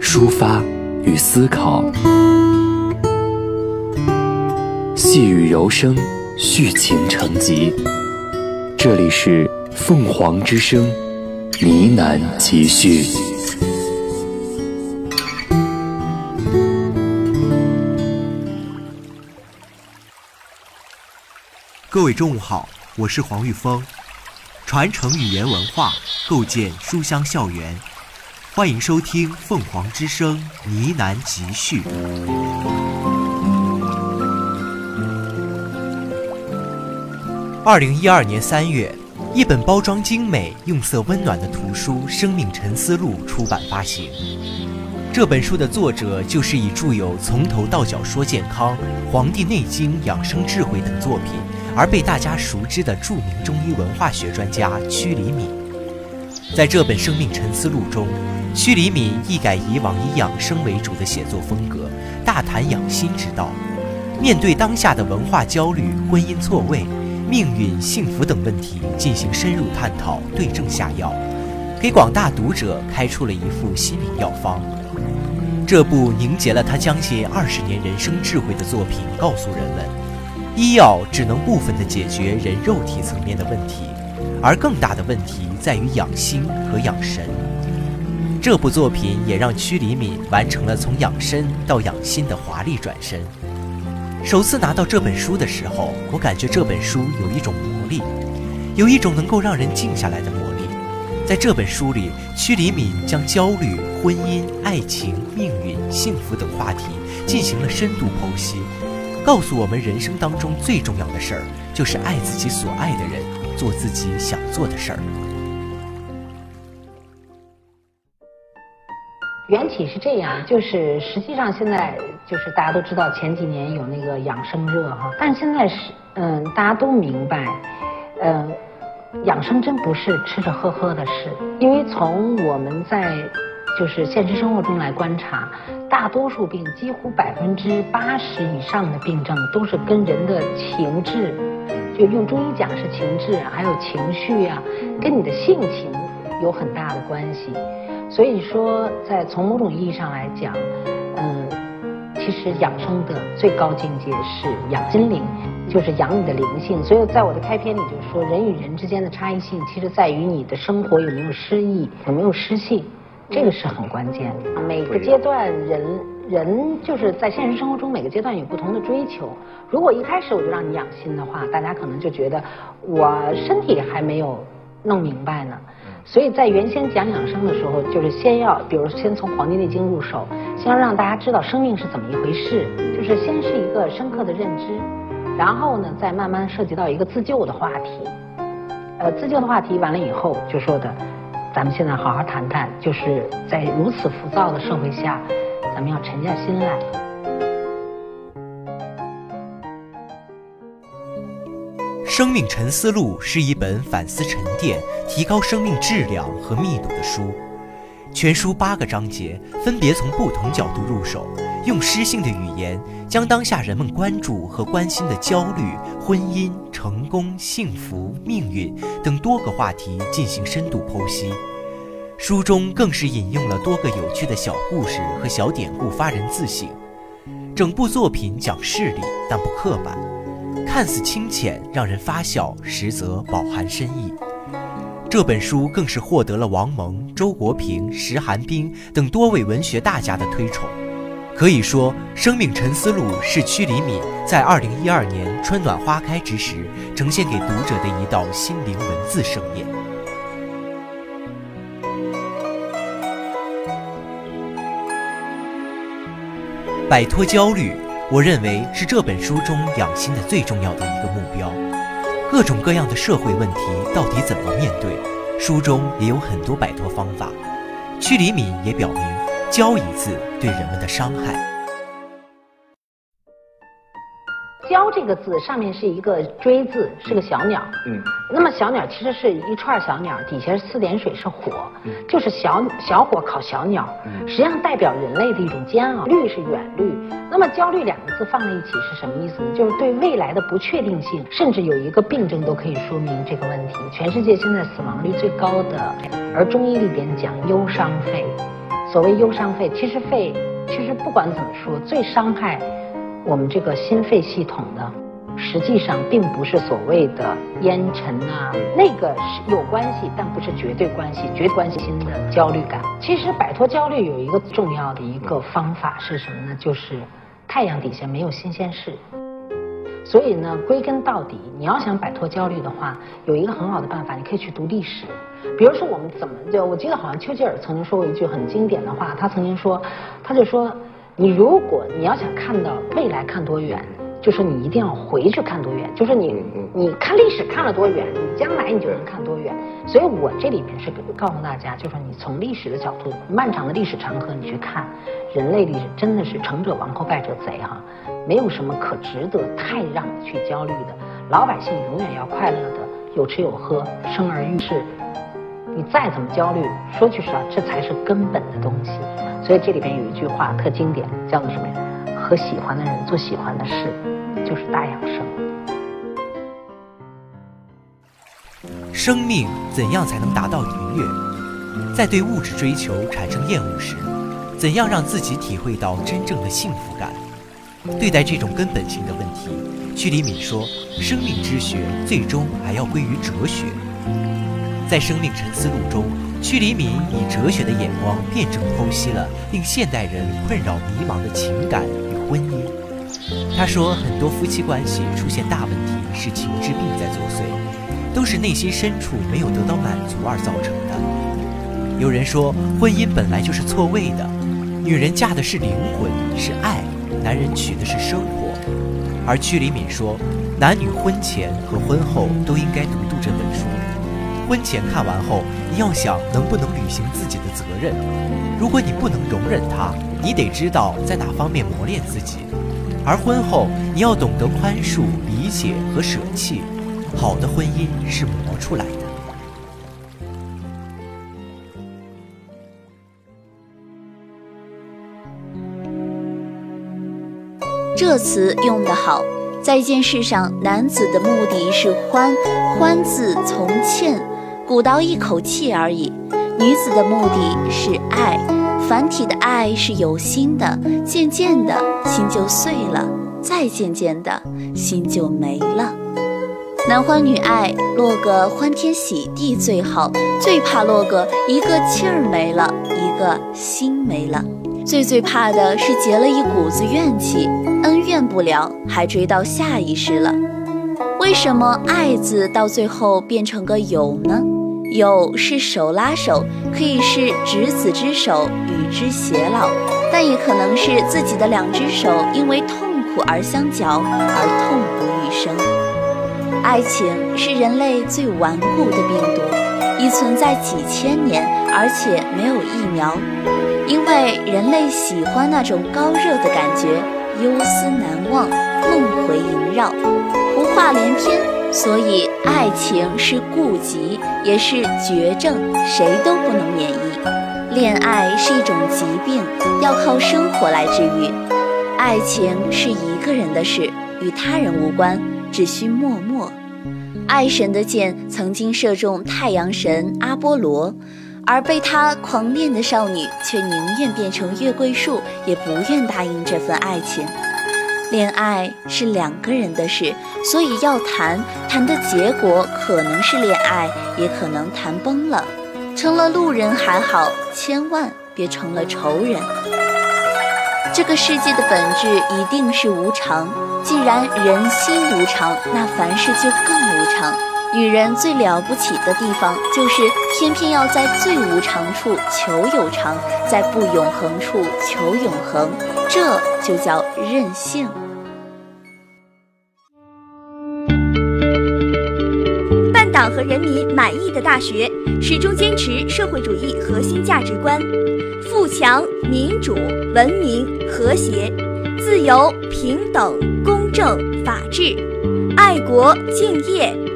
抒发与思考。细雨柔声，续情成集。这里是凤凰之声，呢喃集序。各位中午好，我是黄玉峰，传承语言文化，构建书香校园，欢迎收听凤凰之声呢喃集序。二零一二年三月，一本包装精美、用色温暖的图书《生命沉思录》出版发行。这本书的作者就是以著有《从头到脚说健康》《黄帝内经》养生智慧等作品而被大家熟知的著名中医文化学专家屈黎敏。在这本《生命沉思录》中，屈黎敏一改以往以养生为主的写作风格，大谈养心之道，面对当下的文化焦虑、婚姻错位、命运、幸福等问题进行深入探讨，对症下药，给广大读者开出了一副心灵药方。这部凝结了他将近二十年人生智慧的作品，告诉人们，医药只能部分的解决人肉体层面的问题，而更大的问题在于养心和养神。这部作品也让屈黎敏完成了从养身到养心的华丽转身。首次拿到这本书的时候，我感觉这本书有一种魔力，有一种能够让人静下来的魔力。在这本书里，屈黎敏将焦虑、婚姻、爱情、命运、幸福等话题进行了深度剖析，告诉我们人生当中最重要的事儿就是爱自己所爱的人，做自己想做的事儿。缘起是这样，就是实际上现在就是大家都知道前几年有那个养生热哈，但现在是嗯大家都明白，嗯养生真不是吃吃喝喝的事，因为从我们在就是现实生活中来观察，大多数病几乎百分之八十以上的病症都是跟人的情志，就用中医讲是情志，还有情绪啊、跟你的性情有很大的关系。所以说，在从某种意义上来讲，嗯，其实养生的最高境界是养心灵，就是养你的灵性。所以在我的开篇里就说，人与人之间的差异性，其实在于你的生活有没有诗意，有没有诗性，这个是很关键的。每个阶段人人就是在现实生活中每个阶段有不同的追求。如果一开始我就让你养心的话，大家可能就觉得我身体还没有弄明白呢。所以在原先讲养生的时候，就是先要，比如先从《黄帝内经》入手，先要让大家知道生命是怎么一回事，就是先是一个深刻的认知，然后呢，再慢慢涉及到一个自救的话题。呃，自救的话题完了以后，就说的，咱们现在好好谈谈，就是在如此浮躁的社会下，咱们要沉下心来。《生命沉思录》是一本反思沉淀、提高生命质量和密度的书。全书八个章节，分别从不同角度入手，用诗性的语言，将当下人们关注和关心的焦虑、婚姻、成功、幸福、命运等多个话题进行深度剖析。书中更是引用了多个有趣的小故事和小典故，发人自省。整部作品讲事理，但不刻板。看似清浅，让人发笑，实则饱含深意。这本书更是获得了王蒙、周国平、石寒冰等多位文学大家的推崇。可以说，《生命沉思录》是屈黎敏在2012年春暖花开之时，呈现给读者的一道心灵文字盛宴。摆脱焦虑。我认为是这本书中养心的最重要的一个目标。各种各样的社会问题到底怎么面对？书中也有很多摆脱方法。屈黎敏也表明，“焦”一字对人们的伤害。骄这个字上面是一个锥字，是个小鸟。嗯，那么小鸟其实是一串小鸟，底下四点水是火，就是小小火烤小鸟。实际上代表人类的一种煎熬。虑是远虑。那么焦虑两个字放在一起是什么意思呢？就是对未来的不确定性，甚至有一个病症都可以说明这个问题。全世界现在死亡率最高的，而中医里边讲忧伤肺。所谓忧伤肺，其实肺其实不管怎么说，最伤害。我们这个心肺系统呢，实际上并不是所谓的烟尘啊，那个是有关系，但不是绝对关系。绝对关系心的焦虑感，其实摆脱焦虑有一个重要的一个方法是什么呢？就是太阳底下没有新鲜事。所以呢，归根到底，你要想摆脱焦虑的话，有一个很好的办法，你可以去读历史。比如说我们怎么就，我记得好像丘吉尔曾经说过一句很经典的话，他曾经说，他就说。你如果你要想看到未来看多远，就是你一定要回去看多远，就是你你看历史看了多远，你将来你就能看多远。所以我这里面是告诉大家，就是你从历史的角度，漫长的历史长河你去看，人类历史真的是成者王后败者贼哈，没有什么可值得太让你去焦虑的。老百姓永远要快乐的，有吃有喝，生儿育世。你再怎么焦虑，说句实话，这才是根本的东西。所以这里边有一句话特经典，叫做什么呀？和喜欢的人做喜欢的事，就是大养生。生命怎样才能达到愉悦？在对物质追求产生厌恶时，怎样让自己体会到真正的幸福感？对待这种根本性的问题，屈里敏说：“生命之学最终还要归于哲学。”在《生命沉思录》中。屈黎敏以哲学的眼光辩证剖析了令现代人困扰迷茫的情感与婚姻。他说，很多夫妻关系出现大问题是情志病在作祟，都是内心深处没有得到满足而造成的。有人说，婚姻本来就是错位的，女人嫁的是灵魂，是爱；男人娶的是生活。而屈黎敏说，男女婚前和婚后都应该独度。婚前看完后，你要想能不能履行自己的责任。如果你不能容忍他，你得知道在哪方面磨练自己。而婚后，你要懂得宽恕、理解和舍弃。好的婚姻是磨出来的。这词用得好，在一件事上，男子的目的是欢，欢字从欠。鼓捣一口气而已。女子的目的是爱，繁体的爱是有心的，渐渐的心就碎了，再渐渐的心就没了。男欢女爱，落个欢天喜地最好，最怕落个一个气儿没了，一个心没了。最最怕的是结了一股子怨气，恩怨不了，还追到下一世了。为什么爱字到最后变成个有呢？有是手拉手，可以是执子之手，与之偕老，但也可能是自己的两只手因为痛苦而相交，而痛不欲生。爱情是人类最顽固的病毒，已存在几千年，而且没有疫苗。因为人类喜欢那种高热的感觉，忧思难忘，梦回萦绕，胡话连篇。所以，爱情是痼疾，也是绝症，谁都不能免疫。恋爱是一种疾病，要靠生活来治愈。爱情是一个人的事，与他人无关，只需默默。爱神的箭曾经射中太阳神阿波罗，而被他狂恋的少女却宁愿变成月桂树，也不愿答应这份爱情。恋爱是两个人的事，所以要谈，谈的结果可能是恋爱，也可能谈崩了，成了路人还好，千万别成了仇人。这个世界的本质一定是无常，既然人心无常，那凡事就更无常。女人最了不起的地方，就是偏偏要在最无常处求有常，在不永恒处求永恒。这就叫任性。办党和人民满意的大学，始终坚持社会主义核心价值观。富强、民主、文明、和谐、自由、平等、公正、法治、爱国、敬业、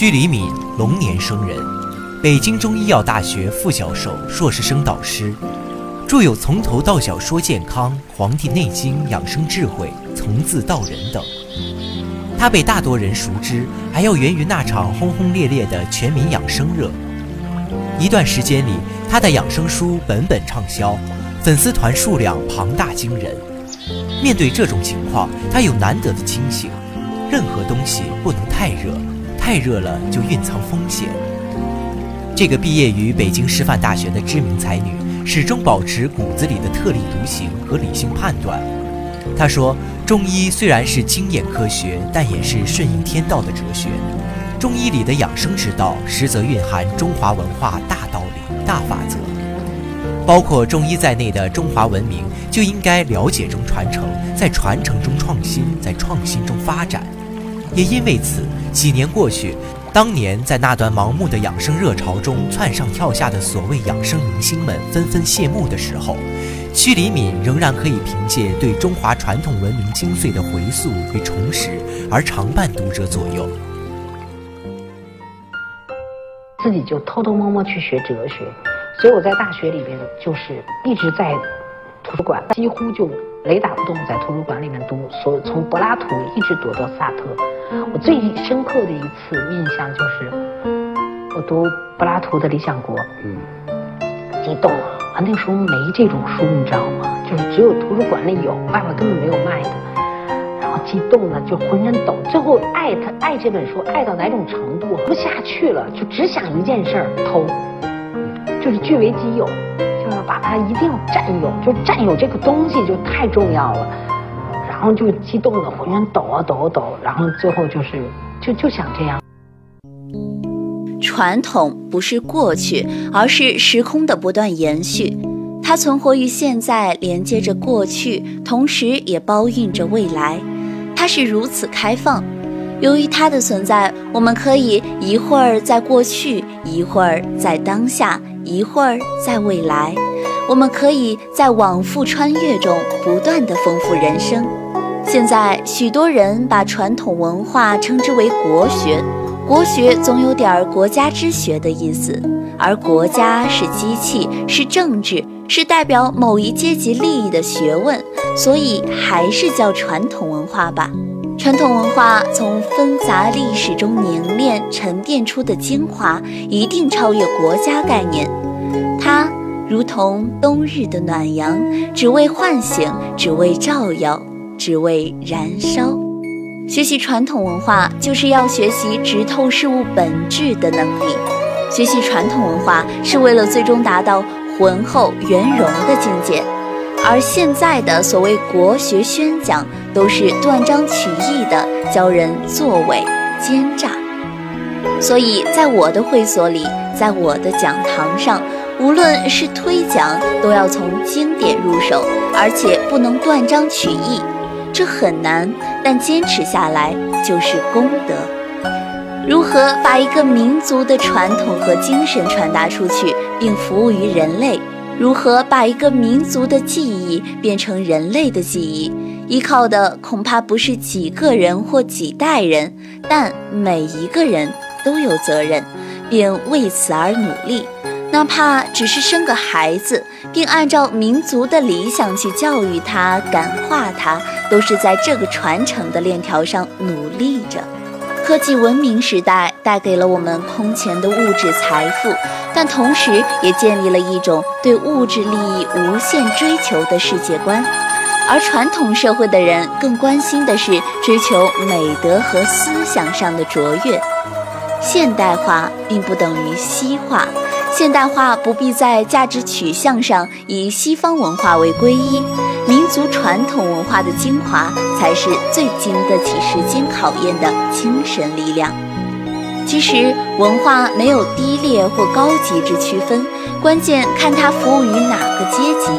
屈黎敏，龙年生人，北京中医药大学副教授、硕士生导师，著有《从头到脚说健康》《黄帝内经》《养生智慧》《从字到人》等。他被大多人熟知，还要源于那场轰轰烈烈的全民养生热。一段时间里，他的养生书本本畅销，粉丝团数量庞大惊人。面对这种情况，他有难得的清醒：任何东西不能太热。太热了就蕴藏风险。这个毕业于北京师范大学的知名才女，始终保持骨子里的特立独行和理性判断。她说：“中医虽然是经验科学，但也是顺应天道的哲学。中医里的养生之道，实则蕴含中华文化大道理、大法则。包括中医在内的中华文明，就应该了解中传承，在传承中创新，在创新中发展。也因为此。”几年过去，当年在那段盲目的养生热潮中窜上跳下的所谓养生明星们纷纷谢幕的时候，屈黎敏仍然可以凭借对中华传统文明精髓的回溯与重拾而常伴读者左右。自己就偷偷摸摸去学哲学，所以我在大学里边就是一直在图书馆，几乎就。雷打不动，在图书馆里面读，所从柏拉图一直读到萨特。我最深刻的一次印象就是，我读柏拉图的《理想国》，嗯，激动了。啊，那时候没这种书，你知道吗？就是只有图书馆里有，外面根本没有卖的。然后激动的就浑身抖。最后爱他爱这本书爱到哪种程度？不下去了，就只想一件事儿：偷，就是据为己有。就要把它一定要占有，就占有这个东西就太重要了，然后就激动的浑身抖啊抖啊抖，然后最后就是就就想这样。传统不是过去，而是时空的不断延续，它存活于现在，连接着过去，同时也包蕴着未来。它是如此开放，由于它的存在，我们可以一会儿在过去，一会儿在当下。一会儿在未来，我们可以在往复穿越中不断的丰富人生。现在许多人把传统文化称之为国学，国学总有点国家之学的意思，而国家是机器，是政治，是代表某一阶级利益的学问，所以还是叫传统文化吧。传统文化从纷杂历史中凝练沉淀出的精华，一定超越国家概念。它如同冬日的暖阳，只为唤醒，只为照耀，只为燃烧。学习传统文化，就是要学习直透事物本质的能力。学习传统文化，是为了最终达到浑厚圆融的境界。而现在的所谓国学宣讲，都是断章取义的，教人作伪奸诈。所以在我的会所里，在我的讲堂上，无论是推讲，都要从经典入手，而且不能断章取义。这很难，但坚持下来就是功德。如何把一个民族的传统和精神传达出去，并服务于人类？如何把一个民族的记忆变成人类的记忆？依靠的恐怕不是几个人或几代人，但每一个人都有责任，并为此而努力。哪怕只是生个孩子，并按照民族的理想去教育他、感化他，都是在这个传承的链条上努力着。科技文明时代带给了我们空前的物质财富。但同时，也建立了一种对物质利益无限追求的世界观，而传统社会的人更关心的是追求美德和思想上的卓越。现代化并不等于西化，现代化不必在价值取向上以西方文化为归依，民族传统文化的精华才是最经得起时间考验的精神力量。其实，文化没有低劣或高级之区分，关键看它服务于哪个阶级。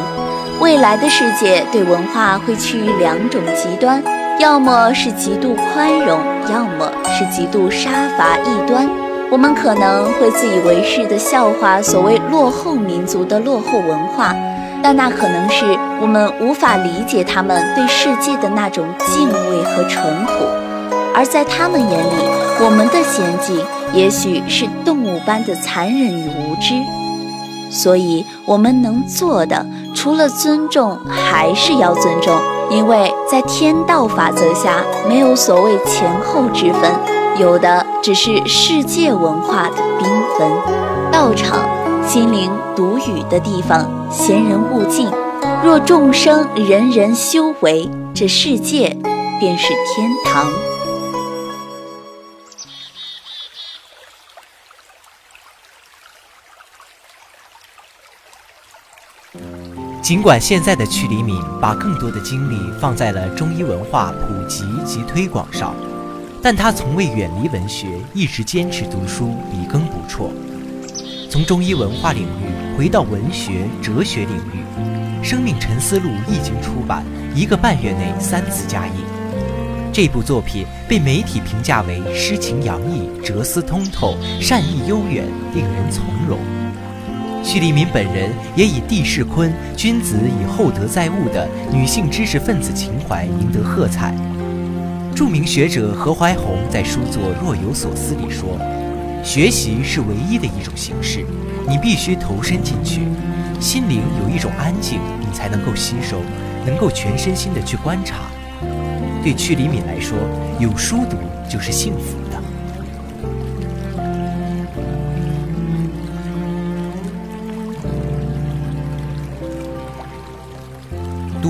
未来的世界对文化会趋于两种极端，要么是极度宽容，要么是极度杀伐异端。我们可能会自以为是地笑话所谓落后民族的落后文化，但那可能是我们无法理解他们对世界的那种敬畏和淳朴，而在他们眼里，我们的先进也许是动物般的残忍与无知。所以，我们能做的，除了尊重，还是要尊重，因为在天道法则下，没有所谓前后之分。有的只是世界文化的缤纷。道场，心灵独语的地方，闲人勿近。若众生人人修为，这世界便是天堂。尽管现在的曲黎敏把更多的精力放在了中医文化普及及推广上。但他从未远离文学，一直坚持读书，笔耕不辍。从中医文化领域回到文学、哲学领域，《生命沉思录》一经出版，一个半月内三次加印。这部作品被媒体评价为诗情洋溢、哲思通透、善意悠远，令人从容。徐黎民本人也以地势坤、君子以厚德载物的女性知识分子情怀赢得喝彩。著名学者何怀宏在书作《若有所思》里说：“学习是唯一的一种形式，你必须投身进去，心灵有一种安静，你才能够吸收，能够全身心的去观察。对屈黎敏来说，有书读就是幸福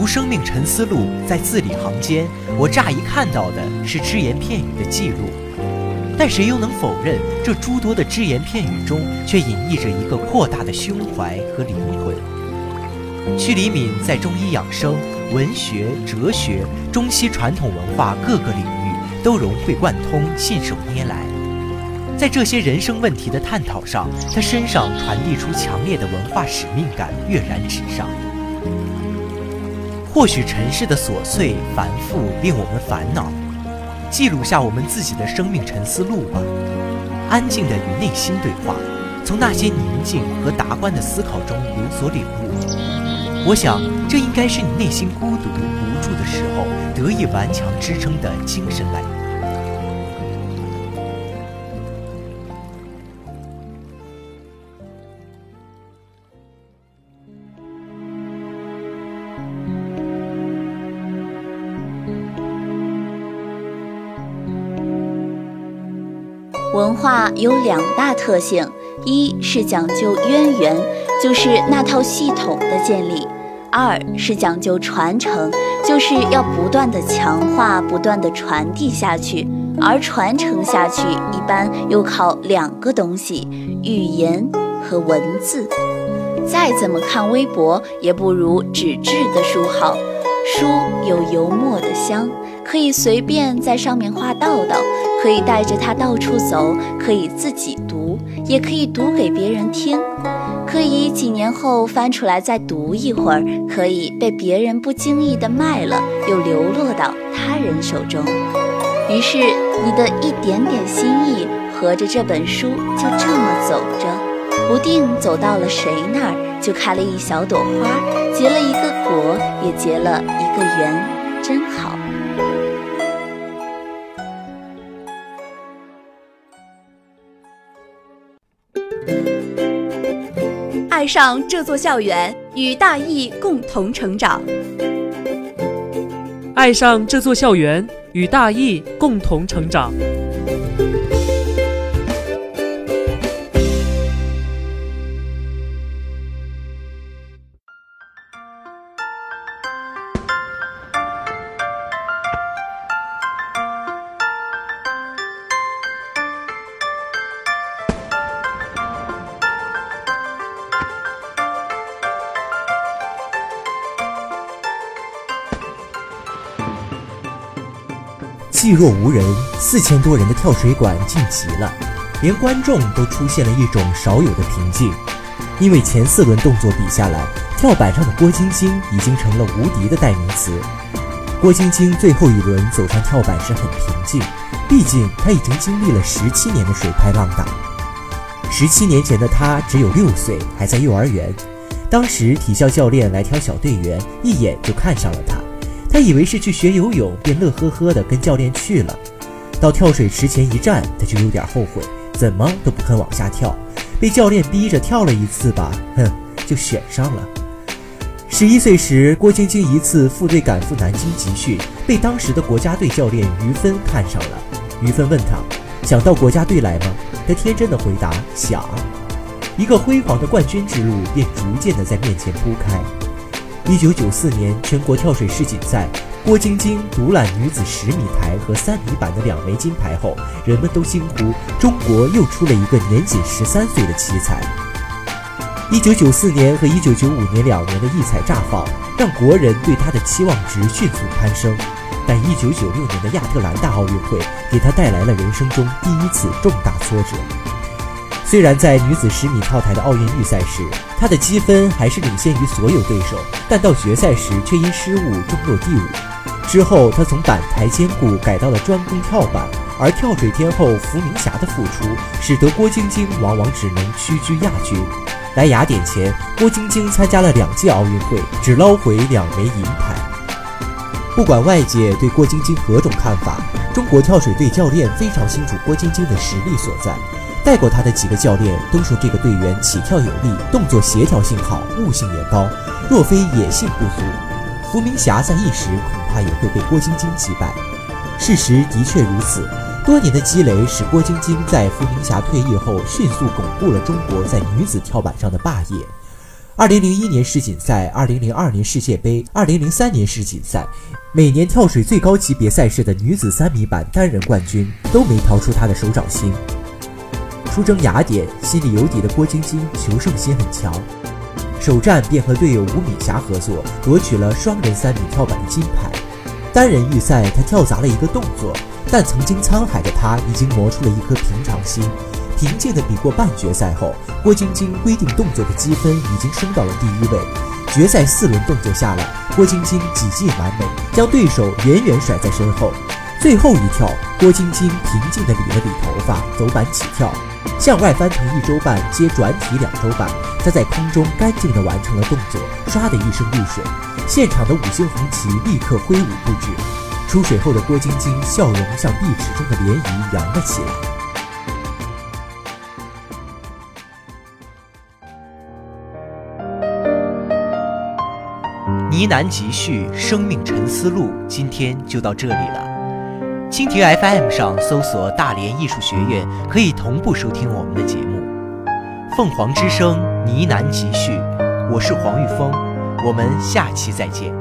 读《生命沉思录》，在字里行间。”我乍一看到的是只言片语的记录，但谁又能否认这诸多的只言片语中，却隐匿着一个扩大的胸怀和灵魂？屈黎敏在中医养生、文学、哲学、中西传统文化各个领域都融会贯通、信手拈来，在这些人生问题的探讨上，他身上传递出强烈的文化使命感，跃然纸上。或许尘世的琐碎繁复令我们烦恼，记录下我们自己的生命沉思录吧。安静的与内心对话，从那些宁静和达观的思考中有所领悟。我想，这应该是你内心孤独无助的时候得以顽强支撑的精神来源。文化有两大特性：一是讲究渊源，就是那套系统的建立；二是讲究传承，就是要不断的强化、不断的传递下去。而传承下去，一般又靠两个东西：语言和文字。再怎么看微博，也不如纸质的书好。书有油墨的香，可以随便在上面画道道。可以带着它到处走，可以自己读，也可以读给别人听，可以几年后翻出来再读一会儿，可以被别人不经意的卖了，又流落到他人手中。于是，你的一点点心意，合着这本书就这么走着，不定走到了谁那儿，就开了一小朵花，结了一个果，也结了一个缘，真好。爱上这座校园，与大义共同成长。爱上这座校园，与大义共同成长。若无人，四千多人的跳水馆静极了，连观众都出现了一种少有的平静。因为前四轮动作比下来，跳板上的郭晶晶已经成了无敌的代名词。郭晶晶最后一轮走上跳板时很平静，毕竟她已经经历了十七年的水拍浪打。十七年前的她只有六岁，还在幼儿园。当时体校教练来挑小队员，一眼就看上了她。他以为是去学游泳，便乐呵呵地跟教练去了。到跳水池前一站，他就有点后悔，怎么都不肯往下跳。被教练逼着跳了一次吧，哼，就选上了。十一岁时，郭晶晶一次副队赶赴南京集训，被当时的国家队教练于芬看上了。于芬问他：“想到国家队来吗？”他天真的回答：“想。”一个辉煌的冠军之路便逐渐的在面前铺开。一九九四年全国跳水世锦赛。郭晶晶独揽女子十米台和三米板的两枚金牌后，人们都惊呼：“中国又出了一个年仅十三岁的奇才。”一九九四年和一九九五年两年的异彩绽放，让国人对她的期望值迅速攀升。但一九九六年的亚特兰大奥运会给她带来了人生中第一次重大挫折。虽然在女子十米跳台的奥运预赛时，她的积分还是领先于所有对手，但到决赛时却因失误中落第五。之后，她从板台兼顾改到了专攻跳板，而跳水天后伏明霞的复出，使得郭晶晶往往只能屈居亚军。来雅典前，郭晶晶参加了两届奥运会，只捞回两枚银牌。不管外界对郭晶晶何种看法，中国跳水队教练非常清楚郭晶晶的实力所在。带过她的几个教练都说，这个队员起跳有力，动作协调性好，悟性也高。若非野性不足，伏明霞在一时恐。怕也会被郭晶晶击败。事实的确如此，多年的积累使郭晶晶在伏明霞退役后迅速巩固了中国在女子跳板上的霸业。二零零一年世锦赛、二零零二年世界杯、二零零三年世锦赛，每年跳水最高级别赛事的女子三米板单人冠军都没逃出她的手掌心。出征雅典，心里有底的郭晶晶求胜心很强。首战便和队友吴敏霞合作，夺取了双人三米跳板的金牌。单人预赛，她跳砸了一个动作，但曾经沧海的她已经磨出了一颗平常心，平静地比过半决赛后，郭晶晶规定动作的积分已经升到了第一位。决赛四轮动作下来，郭晶晶几近完美，将对手远远甩在身后。最后一跳，郭晶晶平静地理了理头发，走板起跳。向外翻腾一周半，接转体两周半，他在空中干净地完成了动作，唰的一声入水，现场的五星红旗立刻挥舞不止。出水后的郭晶晶笑容像碧池中的涟漪扬了起来。呢喃集序，生命沉思录，今天就到这里了。蜻蜓 FM 上搜索“大连艺术学院”，可以同步收听我们的节目。凤凰之声呢喃集序，我是黄玉峰，我们下期再见。